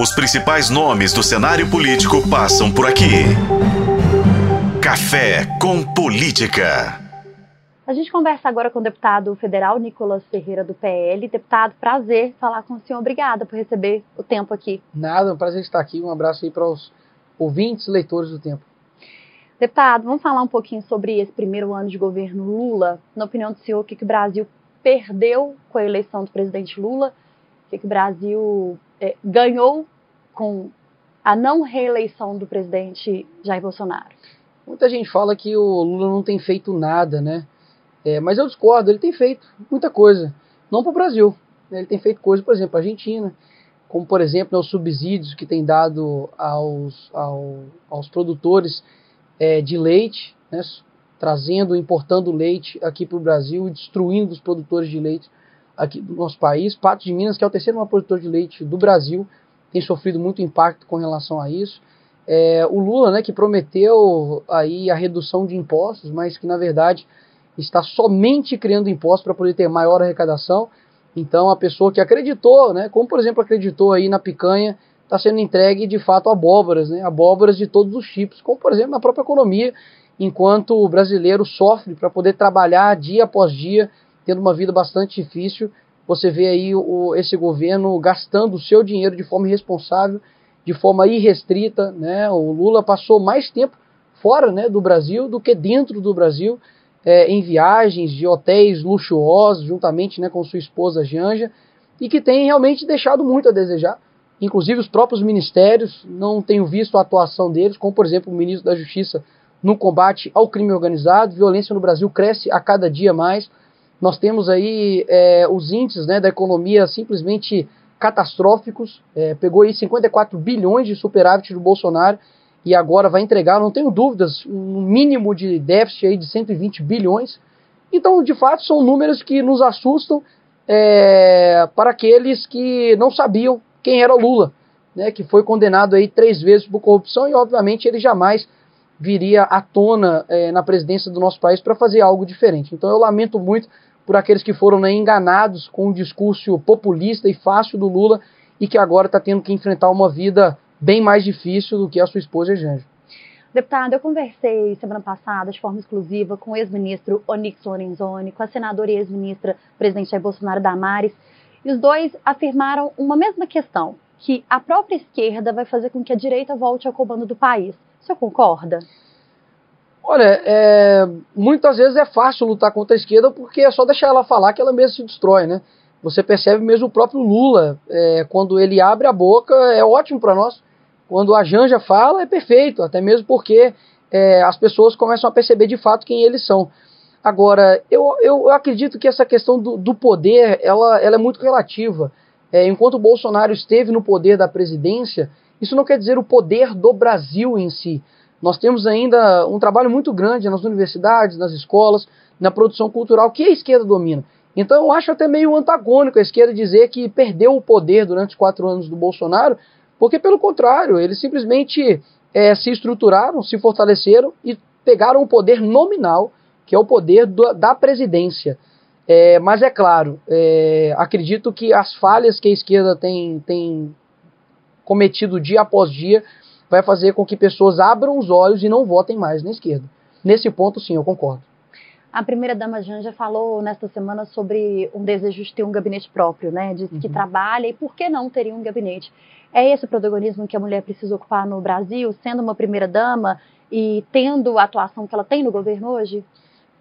Os principais nomes do cenário político passam por aqui. Café com Política. A gente conversa agora com o deputado federal Nicolas Ferreira do PL. Deputado, prazer falar com o senhor. Obrigada por receber o tempo aqui. Nada, é um prazer estar aqui. Um abraço aí para os ouvintes, leitores do tempo. Deputado, vamos falar um pouquinho sobre esse primeiro ano de governo Lula. Na opinião do senhor, o que, que o Brasil perdeu com a eleição do presidente Lula? O que, que o Brasil é, ganhou com a não reeleição do presidente Jair Bolsonaro? Muita gente fala que o Lula não tem feito nada, né? É, mas eu discordo, ele tem feito muita coisa. Não para o Brasil. Né? Ele tem feito coisa, por exemplo, a Argentina, como por exemplo né, os subsídios que tem dado aos, ao, aos produtores é, de leite, né, trazendo, importando leite aqui para o Brasil e destruindo os produtores de leite aqui do nosso país. Patos de Minas, que é o terceiro maior produtor de leite do Brasil, tem sofrido muito impacto com relação a isso. É, o Lula, né, que prometeu aí a redução de impostos, mas que na verdade está somente criando impostos para poder ter maior arrecadação. Então a pessoa que acreditou, né, como por exemplo acreditou aí na picanha, está sendo entregue de fato abóboras, né, abóboras de todos os tipos, como por exemplo na própria economia, enquanto o brasileiro sofre para poder trabalhar dia após dia, tendo uma vida bastante difícil. Você vê aí o, esse governo gastando o seu dinheiro de forma irresponsável, de forma irrestrita. Né? O Lula passou mais tempo fora né, do Brasil do que dentro do Brasil, é, em viagens de hotéis luxuosos, juntamente né, com sua esposa Janja, e que tem realmente deixado muito a desejar. Inclusive os próprios ministérios não tenho visto a atuação deles, como por exemplo o ministro da Justiça no combate ao crime organizado. Violência no Brasil cresce a cada dia mais. Nós temos aí é, os índices né, da economia simplesmente catastróficos. É, pegou aí 54 bilhões de superávit do Bolsonaro e agora vai entregar, não tenho dúvidas, um mínimo de déficit aí de 120 bilhões. Então, de fato, são números que nos assustam é, para aqueles que não sabiam quem era Lula, né, que foi condenado aí três vezes por corrupção e, obviamente, ele jamais viria à tona é, na presidência do nosso país para fazer algo diferente. Então, eu lamento muito por aqueles que foram né, enganados com o discurso populista e fácil do Lula e que agora está tendo que enfrentar uma vida bem mais difícil do que a sua esposa Janja. Deputada, eu conversei semana passada de forma exclusiva com o ex-ministro Onyx Lorenzoni, com a senadora e ex-ministra presidente Jair Bolsonaro Damares, e os dois afirmaram uma mesma questão, que a própria esquerda vai fazer com que a direita volte ao comando do país. O senhor concorda? Olha, é, muitas vezes é fácil lutar contra a esquerda porque é só deixar ela falar que ela mesma se destrói, né? Você percebe mesmo o próprio Lula, é, quando ele abre a boca, é ótimo para nós. Quando a Janja fala, é perfeito, até mesmo porque é, as pessoas começam a perceber de fato quem eles são. Agora, eu, eu acredito que essa questão do, do poder, ela, ela, é muito relativa. É, enquanto o Bolsonaro esteve no poder da presidência, isso não quer dizer o poder do Brasil em si. Nós temos ainda um trabalho muito grande nas universidades, nas escolas, na produção cultural que a esquerda domina. Então eu acho até meio antagônico a esquerda dizer que perdeu o poder durante os quatro anos do Bolsonaro, porque, pelo contrário, eles simplesmente é, se estruturaram, se fortaleceram e pegaram o poder nominal, que é o poder do, da presidência. É, mas é claro, é, acredito que as falhas que a esquerda tem, tem cometido dia após dia vai fazer com que pessoas abram os olhos e não votem mais na esquerda. Nesse ponto, sim, eu concordo. A primeira-dama Janja falou nesta semana sobre um desejo de ter um gabinete próprio, né? Diz uhum. que trabalha e por que não teria um gabinete? É esse o protagonismo que a mulher precisa ocupar no Brasil, sendo uma primeira-dama e tendo a atuação que ela tem no governo hoje?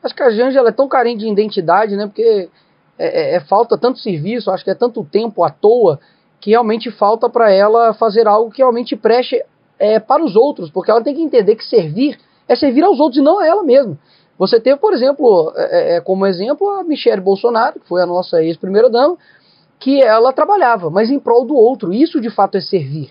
Acho que a Janja ela é tão carente de identidade, né? Porque é, é, é falta tanto serviço, acho que é tanto tempo à toa, que realmente falta para ela fazer algo que realmente preste é, para os outros, porque ela tem que entender que servir é servir aos outros e não a ela mesma. Você teve, por exemplo, é, é, é, como exemplo, a Michelle Bolsonaro, que foi a nossa ex-primeira-dama, que ela trabalhava, mas em prol do outro. Isso de fato é servir.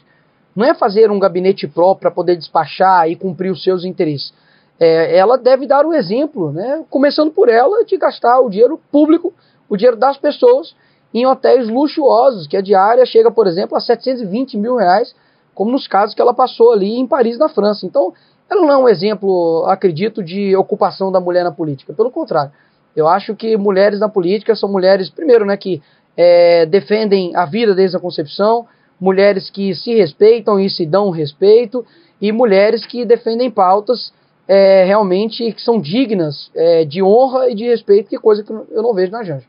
Não é fazer um gabinete próprio para poder despachar e cumprir os seus interesses. É, ela deve dar o exemplo, né, começando por ela, de gastar o dinheiro público, o dinheiro das pessoas, em hotéis luxuosos, que a diária chega, por exemplo, a 720 mil reais, como nos casos que ela passou ali em Paris, na França. Então, ela não é um exemplo, acredito, de ocupação da mulher na política. Pelo contrário, eu acho que mulheres na política são mulheres, primeiro, né, que é, defendem a vida desde a concepção, mulheres que se respeitam e se dão respeito, e mulheres que defendem pautas é, realmente que são dignas é, de honra e de respeito, que coisa que eu não vejo na Janja.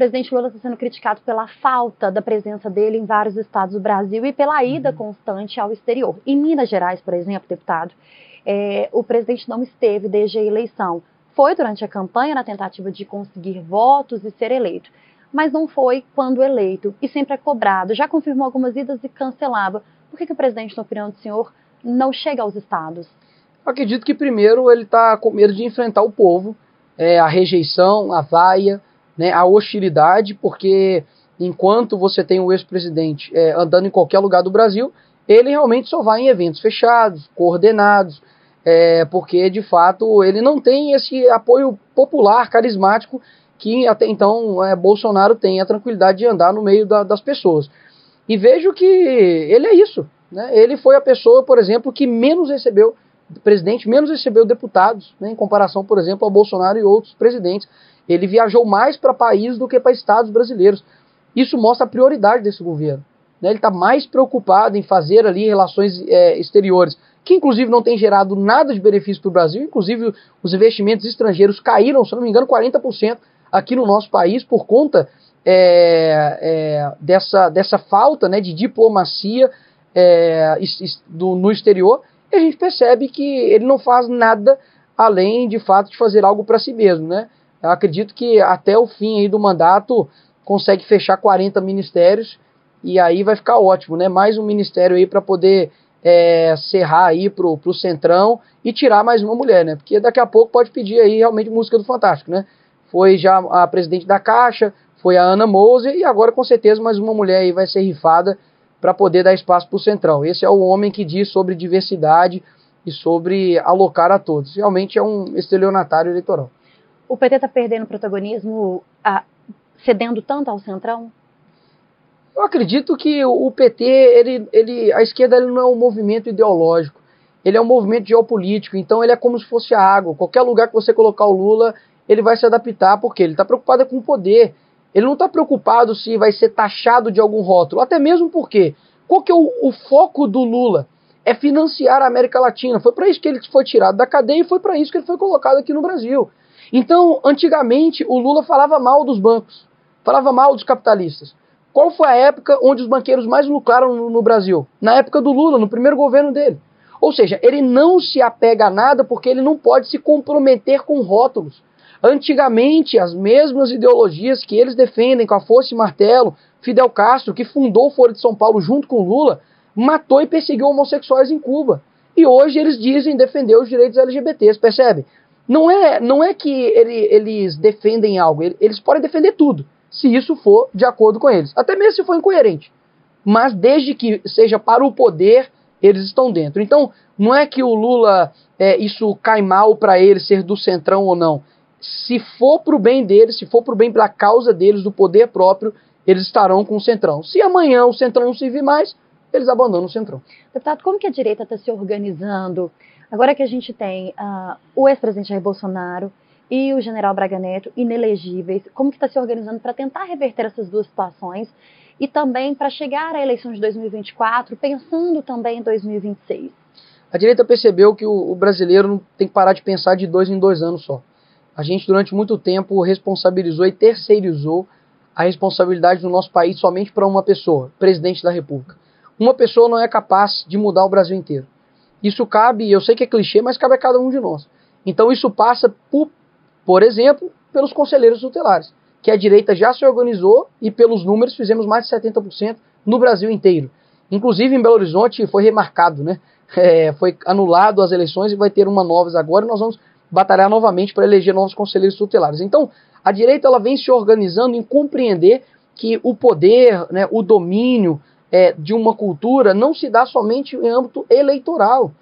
O presidente Lula está sendo criticado pela falta da presença dele em vários estados do Brasil e pela ida uhum. constante ao exterior. Em Minas Gerais, por exemplo, deputado, é, o presidente não esteve desde a eleição. Foi durante a campanha na tentativa de conseguir votos e ser eleito, mas não foi quando eleito e sempre é cobrado. Já confirmou algumas idas e cancelava. Por que, que o presidente, na opinião do senhor, não chega aos estados? acredito que primeiro ele está com medo de enfrentar o povo, é, a rejeição, a vaia, né, a hostilidade, porque enquanto você tem o ex-presidente é, andando em qualquer lugar do Brasil, ele realmente só vai em eventos fechados, coordenados, é, porque de fato ele não tem esse apoio popular, carismático, que até então é, Bolsonaro tem a tranquilidade de andar no meio da, das pessoas. E vejo que ele é isso. Né? Ele foi a pessoa, por exemplo, que menos recebeu presidente, menos recebeu deputados, né, em comparação, por exemplo, ao Bolsonaro e outros presidentes. Ele viajou mais para países do que para estados brasileiros. Isso mostra a prioridade desse governo. Né? Ele está mais preocupado em fazer ali relações é, exteriores, que inclusive não tem gerado nada de benefício para o Brasil, inclusive os investimentos estrangeiros caíram, se não me engano, 40% aqui no nosso país por conta é, é, dessa, dessa falta né, de diplomacia é, do, no exterior e a gente percebe que ele não faz nada além de fato de fazer algo para si mesmo, né? Eu acredito que até o fim aí do mandato consegue fechar 40 ministérios e aí vai ficar ótimo, né? Mais um ministério aí para poder é, serrar aí pro, pro Centrão e tirar mais uma mulher, né? Porque daqui a pouco pode pedir aí realmente música do Fantástico, né? Foi já a presidente da Caixa, foi a Ana Moser e agora com certeza mais uma mulher aí vai ser rifada para poder dar espaço para o Centrão. Esse é o homem que diz sobre diversidade e sobre alocar a todos. Realmente é um estelionatário eleitoral. O PT está perdendo protagonismo, ah, cedendo tanto ao Centrão? Eu acredito que o PT, ele, ele, a esquerda ele não é um movimento ideológico, ele é um movimento geopolítico, então ele é como se fosse a água. Qualquer lugar que você colocar o Lula, ele vai se adaptar, porque ele está preocupado com o poder. Ele não está preocupado se vai ser taxado de algum rótulo, até mesmo porque qual que é o, o foco do Lula? É financiar a América Latina. Foi para isso que ele foi tirado da cadeia e foi para isso que ele foi colocado aqui no Brasil. Então, antigamente, o Lula falava mal dos bancos, falava mal dos capitalistas. Qual foi a época onde os banqueiros mais lucraram no, no Brasil? Na época do Lula, no primeiro governo dele. Ou seja, ele não se apega a nada porque ele não pode se comprometer com rótulos. Antigamente, as mesmas ideologias que eles defendem com a força e martelo, Fidel Castro, que fundou o Foro de São Paulo junto com Lula, matou e perseguiu homossexuais em Cuba. E hoje eles dizem defender os direitos LGBTs, percebe? Não é, não é que ele, eles defendem algo, eles podem defender tudo, se isso for de acordo com eles, até mesmo se for incoerente. Mas desde que seja para o poder, eles estão dentro. Então, não é que o Lula, é, isso cai mal para ele ser do centrão ou não se for para o bem deles, se for para o bem da causa deles, do poder próprio, eles estarão com o Centrão. Se amanhã o Centrão não servir mais, eles abandonam o Centrão. Deputado, como que a direita está se organizando? Agora que a gente tem uh, o ex-presidente Jair Bolsonaro e o general Braga Neto inelegíveis, como que está se organizando para tentar reverter essas duas situações e também para chegar à eleição de 2024, pensando também em 2026? A direita percebeu que o, o brasileiro não tem que parar de pensar de dois em dois anos só. A gente, durante muito tempo, responsabilizou e terceirizou a responsabilidade do nosso país somente para uma pessoa, presidente da República. Uma pessoa não é capaz de mudar o Brasil inteiro. Isso cabe, eu sei que é clichê, mas cabe a cada um de nós. Então isso passa, por, por exemplo, pelos conselheiros tutelares, que a direita já se organizou e pelos números fizemos mais de 70% no Brasil inteiro. Inclusive em Belo Horizonte foi remarcado, né? É, foi anulado as eleições e vai ter uma novas agora. E nós vamos batalhar novamente para eleger novos conselheiros tutelares. Então, a direita ela vem se organizando em compreender que o poder, né, o domínio é, de uma cultura não se dá somente em âmbito eleitoral.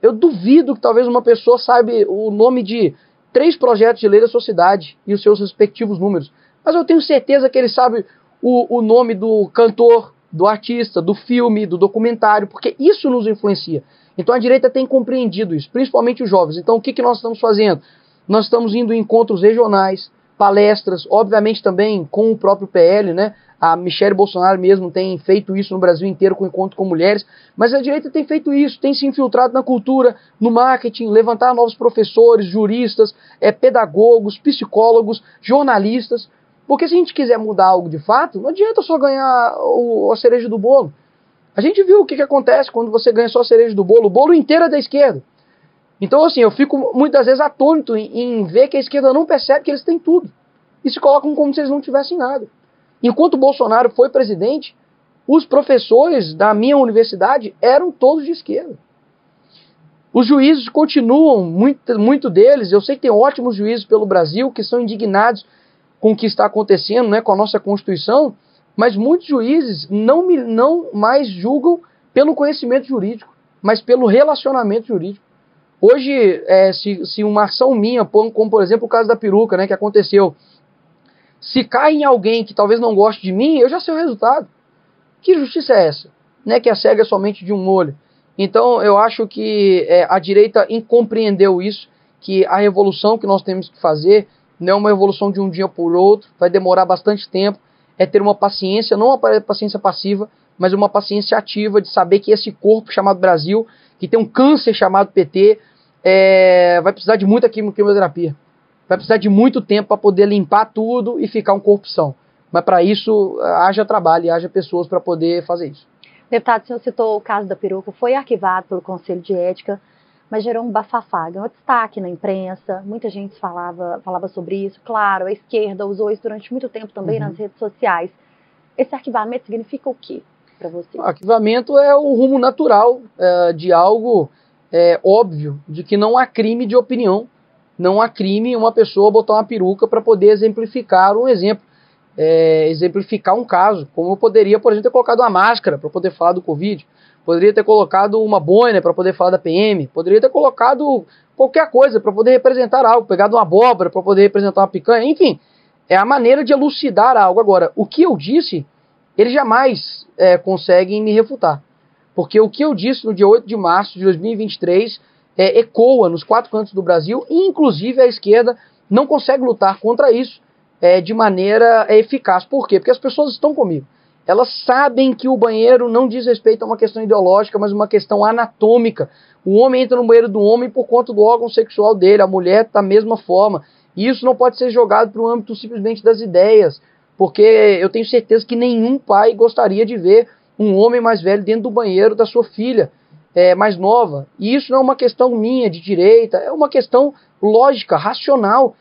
Eu duvido que talvez uma pessoa saiba o nome de três projetos de lei da sociedade e os seus respectivos números. Mas eu tenho certeza que ele sabe o, o nome do cantor, do artista, do filme, do documentário, porque isso nos influencia. Então a direita tem compreendido isso, principalmente os jovens. Então o que, que nós estamos fazendo? Nós estamos indo em encontros regionais, palestras, obviamente também com o próprio PL, né? A Michelle Bolsonaro mesmo tem feito isso no Brasil inteiro com encontro com mulheres, mas a direita tem feito isso, tem se infiltrado na cultura, no marketing, levantar novos professores, juristas, é, pedagogos, psicólogos, jornalistas. Porque se a gente quiser mudar algo de fato, não adianta só ganhar o, a cereja do bolo. A gente viu o que, que acontece quando você ganha só a cereja do bolo. O bolo inteiro é da esquerda. Então, assim, eu fico muitas vezes atônito em, em ver que a esquerda não percebe que eles têm tudo. E se colocam como se eles não tivessem nada. Enquanto Bolsonaro foi presidente, os professores da minha universidade eram todos de esquerda. Os juízes continuam, muito, muito deles, eu sei que tem ótimos juízes pelo Brasil que são indignados com o que está acontecendo né, com a nossa Constituição, mas muitos juízes não, não mais julgam pelo conhecimento jurídico, mas pelo relacionamento jurídico. Hoje, é, se, se, uma ação minha, como por exemplo o caso da peruca, né, que aconteceu, se cai em alguém que talvez não goste de mim, eu já sei o resultado. Que justiça é essa? Né, que a cega é somente de um olho. Então, eu acho que é, a direita incompreendeu isso, que a revolução que nós temos que fazer não é uma revolução de um dia por outro, vai demorar bastante tempo, é ter uma paciência, não uma paciência passiva, mas uma paciência ativa de saber que esse corpo chamado Brasil, que tem um câncer chamado PT, é, vai precisar de muita quimioterapia. Vai precisar de muito tempo para poder limpar tudo e ficar um corpo são. Mas para isso, haja trabalho e haja pessoas para poder fazer isso. Deputado, o senhor citou o caso da peruca, foi arquivado pelo Conselho de Ética, mas gerou um bafafá, ganhou destaque na imprensa, muita gente falava, falava sobre isso. Claro, a esquerda usou isso durante muito tempo também uhum. nas redes sociais. Esse arquivamento significa o quê para você? O arquivamento é o rumo natural é, de algo é, óbvio de que não há crime de opinião, não há crime uma pessoa botar uma peruca para poder exemplificar um exemplo, é, exemplificar um caso, como eu poderia, por exemplo, ter colocado uma máscara para poder falar do Covid, poderia ter colocado uma boina para poder falar da PM, poderia ter colocado qualquer coisa para poder representar algo, pegado uma abóbora para poder representar uma picanha, enfim, é a maneira de elucidar algo. Agora, o que eu disse, eles jamais é, conseguem me refutar. Porque o que eu disse no dia 8 de março de 2023 é, ecoa nos quatro cantos do Brasil, e inclusive a esquerda não consegue lutar contra isso é, de maneira é, eficaz. Por quê? Porque as pessoas estão comigo. Elas sabem que o banheiro não diz respeito a uma questão ideológica, mas uma questão anatômica. O homem entra no banheiro do homem por conta do órgão sexual dele, a mulher da mesma forma. E isso não pode ser jogado para o âmbito simplesmente das ideias, porque eu tenho certeza que nenhum pai gostaria de ver um homem mais velho dentro do banheiro da sua filha é, mais nova. E isso não é uma questão minha de direita, é uma questão lógica, racional.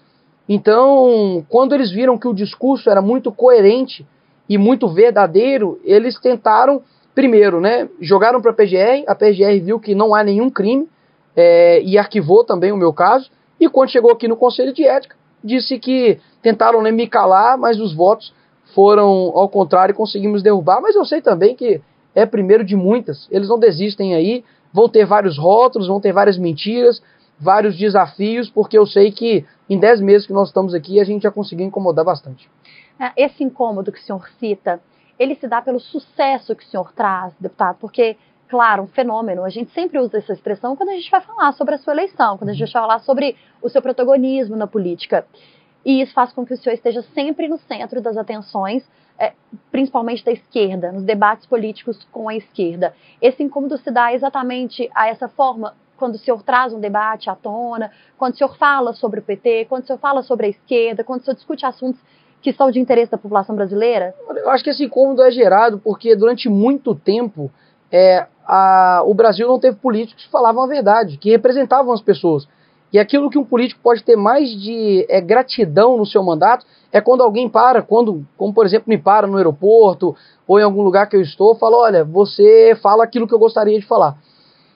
Então, quando eles viram que o discurso era muito coerente e muito verdadeiro, eles tentaram, primeiro, né, jogaram para a PGR, a PGR viu que não há nenhum crime é, e arquivou também o meu caso. E quando chegou aqui no Conselho de Ética, disse que tentaram né, me calar, mas os votos foram ao contrário, conseguimos derrubar, mas eu sei também que é primeiro de muitas. Eles não desistem aí, vão ter vários rótulos, vão ter várias mentiras, vários desafios, porque eu sei que em 10 meses que nós estamos aqui, a gente já conseguiu incomodar bastante. É, esse incômodo que o senhor cita, ele se dá pelo sucesso que o senhor traz, deputado, porque, claro, um fenômeno, a gente sempre usa essa expressão quando a gente vai falar sobre a sua eleição, quando a gente vai falar sobre o seu protagonismo na política. E isso faz com que o senhor esteja sempre no centro das atenções, é, principalmente da esquerda, nos debates políticos com a esquerda. Esse incômodo se dá exatamente a essa forma quando o senhor traz um debate à tona, quando o senhor fala sobre o PT, quando o senhor fala sobre a esquerda, quando o senhor discute assuntos que são de interesse da população brasileira? Eu acho que esse incômodo é gerado porque durante muito tempo é, a, o Brasil não teve políticos que falavam a verdade, que representavam as pessoas. E aquilo que um político pode ter mais de é, gratidão no seu mandato é quando alguém para, quando, como por exemplo, me para no aeroporto ou em algum lugar que eu estou, fala: olha, você fala aquilo que eu gostaria de falar.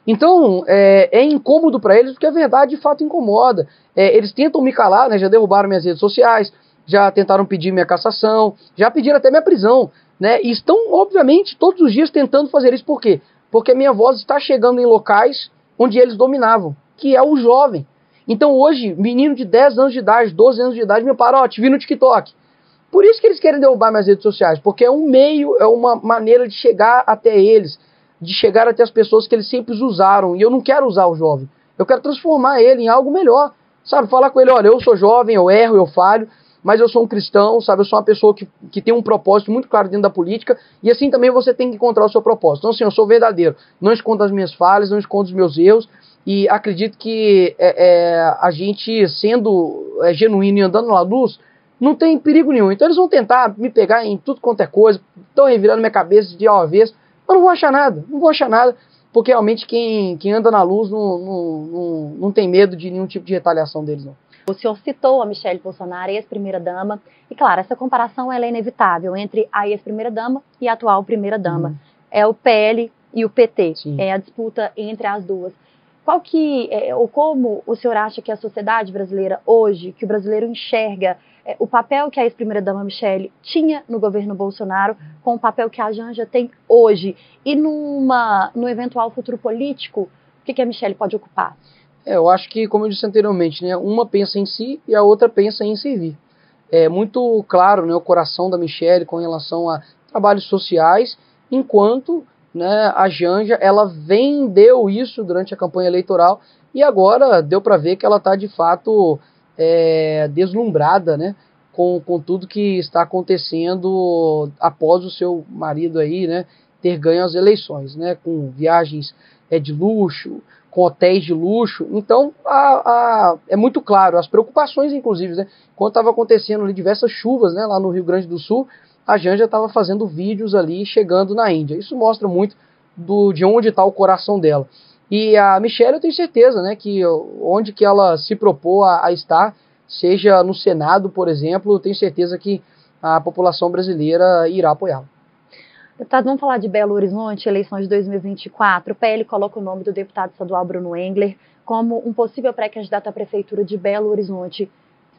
Então, é, é incômodo para eles porque a verdade de fato incomoda. É, eles tentam me calar, né, já derrubaram minhas redes sociais, já tentaram pedir minha cassação, já pediram até minha prisão. Né, e estão, obviamente, todos os dias tentando fazer isso. Por quê? Porque a minha voz está chegando em locais onde eles dominavam, que é o jovem. Então hoje, menino de 10 anos de idade, 12 anos de idade, me para, ó, te vi no TikTok. Por isso que eles querem derrubar minhas redes sociais, porque é um meio, é uma maneira de chegar até eles, de chegar até as pessoas que eles sempre usaram. E eu não quero usar o jovem. Eu quero transformar ele em algo melhor. Sabe, falar com ele, olha, eu sou jovem, eu erro, eu falho, mas eu sou um cristão, sabe? Eu sou uma pessoa que, que tem um propósito muito claro dentro da política, e assim também você tem que encontrar o seu propósito. Então, assim, eu sou verdadeiro, não escondo as minhas falhas, não escondo os meus erros, e acredito que é, é, a gente, sendo é, genuíno e andando na luz, não tem perigo nenhum. Então eles vão tentar me pegar em tudo quanto é coisa, estão revirando minha cabeça de ao avesso, mas não vou achar nada, não vou achar nada, porque realmente quem, quem anda na luz não, não, não, não tem medo de nenhum tipo de retaliação deles, não. O senhor citou a Michelle Bolsonaro, ex-primeira-dama, e claro, essa comparação ela é inevitável entre a ex-primeira-dama e a atual primeira-dama. Hum. É o PL e o PT, Sim. é a disputa entre as duas. Qual que, é, ou como o senhor acha que a sociedade brasileira hoje, que o brasileiro enxerga é, o papel que a ex-primeira-dama Michele tinha no governo Bolsonaro com o papel que a Janja tem hoje e numa, no eventual futuro político, o que, que a Michele pode ocupar? É, eu acho que, como eu disse anteriormente, né, uma pensa em si e a outra pensa em servir. É muito claro né, o coração da Michele com relação a trabalhos sociais, enquanto né, a Janja ela vendeu isso durante a campanha eleitoral e agora deu para ver que ela está de fato é, deslumbrada, né? Com, com tudo que está acontecendo após o seu marido aí, né? Ter ganho as eleições, né? Com viagens é, de luxo, com hotéis de luxo. Então, a, a, é muito claro, as preocupações, inclusive, né? Quando estava acontecendo ali diversas chuvas, né? Lá no Rio Grande do Sul, a Janja estava fazendo vídeos ali chegando na Índia. Isso mostra muito do, de onde está o coração dela. E a Michelle, eu tenho certeza, né, que onde que ela se propôs a, a, estar, seja no Senado, por exemplo, eu tenho certeza que a população brasileira irá apoiá-la. Deputado, vamos falar de Belo Horizonte, eleições de 2024. O PL coloca o nome do deputado estadual Bruno Engler como um possível pré-candidato à prefeitura de Belo Horizonte.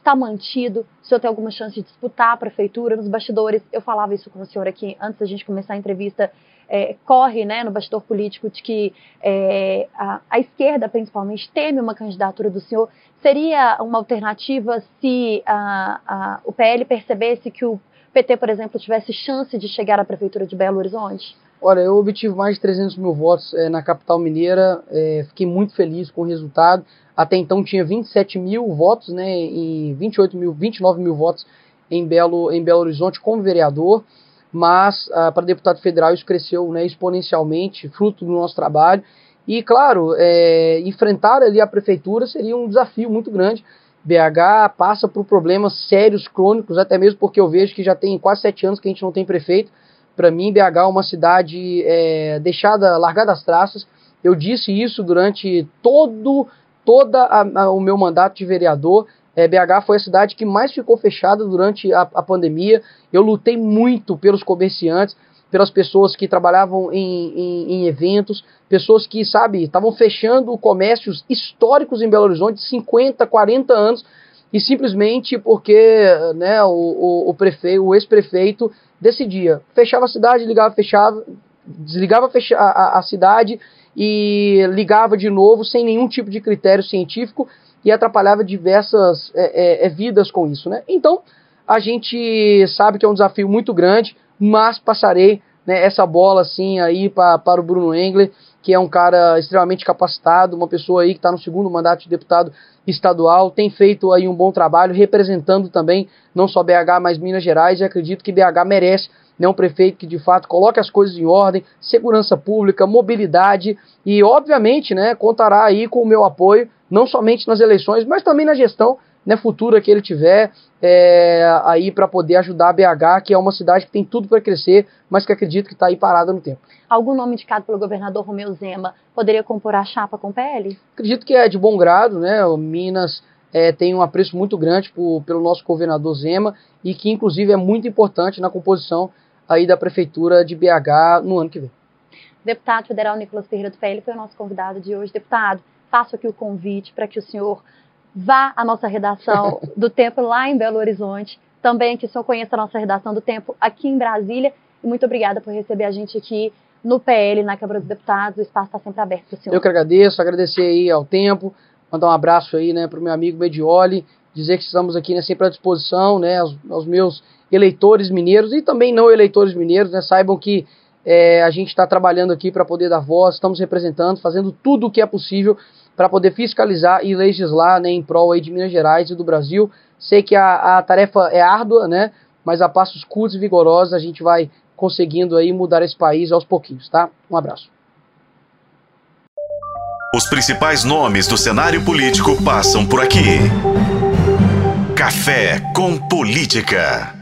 Está mantido? O senhor tem alguma chance de disputar a prefeitura? Nos bastidores, eu falava isso com o senhor aqui antes da gente começar a entrevista é, corre né, no bastidor político de que é, a, a, esquerda, principalmente, teme uma candidatura do senhor. Seria uma alternativa se a, a, o PL percebesse que o PT, por exemplo, tivesse chance de chegar à prefeitura de Belo Horizonte? Olha, eu obtive mais de 300 mil votos é, na capital mineira, é, fiquei muito feliz com o resultado. Até então tinha 27 mil votos, né, e 28 mil, 29 mil votos em Belo, em Belo Horizonte como vereador mas ah, para deputado federal isso cresceu né, exponencialmente, fruto do nosso trabalho. E, claro, é, enfrentar ali a prefeitura seria um desafio muito grande. BH passa por problemas sérios, crônicos, até mesmo porque eu vejo que já tem quase sete anos que a gente não tem prefeito. Para mim, BH é uma cidade é, deixada, largada às traças. Eu disse isso durante todo toda a, a, o meu mandato de vereador. É, BH foi a cidade que mais ficou fechada durante a, a pandemia. Eu lutei muito pelos comerciantes, pelas pessoas que trabalhavam em, em, em eventos, pessoas que, sabe, estavam fechando comércios históricos em Belo Horizonte, 50, 40 anos, e simplesmente porque né, o, o, o prefeito, o ex-prefeito decidia, fechava a cidade, ligava, fechava, desligava fecha, a, a cidade e ligava de novo sem nenhum tipo de critério científico e atrapalhava diversas é, é, é, vidas com isso. Né? Então, a gente sabe que é um desafio muito grande, mas passarei né, essa bola assim aí pra, para o Bruno Engler, que é um cara extremamente capacitado, uma pessoa aí que está no segundo mandato de deputado estadual, tem feito aí um bom trabalho, representando também não só BH, mas Minas Gerais, e acredito que BH merece né, um prefeito que de fato coloque as coisas em ordem, segurança pública, mobilidade e obviamente né, contará aí com o meu apoio não somente nas eleições, mas também na gestão né, futura que ele tiver é, aí para poder ajudar a BH, que é uma cidade que tem tudo para crescer, mas que acredito que está aí parada no tempo. Algum nome indicado pelo governador Romeu Zema poderia compor a chapa com o PL? Acredito que é de bom grado, né? O Minas é, tem um apreço muito grande por, pelo nosso governador Zema e que inclusive é muito importante na composição aí da prefeitura de BH no ano que vem. Deputado federal Nicolas Ferreira do PL foi o nosso convidado de hoje. Deputado, faço aqui o convite para que o senhor vá à nossa redação do Tempo lá em Belo Horizonte, também que senhor conheça a nossa redação do Tempo aqui em Brasília. E muito obrigada por receber a gente aqui no PL, na Câmara dos Deputados. O espaço está sempre aberto para o senhor. Eu que agradeço, agradecer aí ao Tempo, mandar um abraço aí né, para o meu amigo Medioli, dizer que estamos aqui né, sempre à disposição, né, aos, aos meus eleitores mineiros e também não eleitores mineiros, né, saibam que é, a gente está trabalhando aqui para poder dar voz, estamos representando, fazendo tudo o que é possível para poder fiscalizar e legislar né, em prol aí de Minas Gerais e do Brasil. Sei que a, a tarefa é árdua, né? Mas a passos curtos e vigorosos a gente vai conseguindo aí mudar esse país aos pouquinhos, tá? Um abraço. Os principais nomes do cenário político passam por aqui. Café com Política.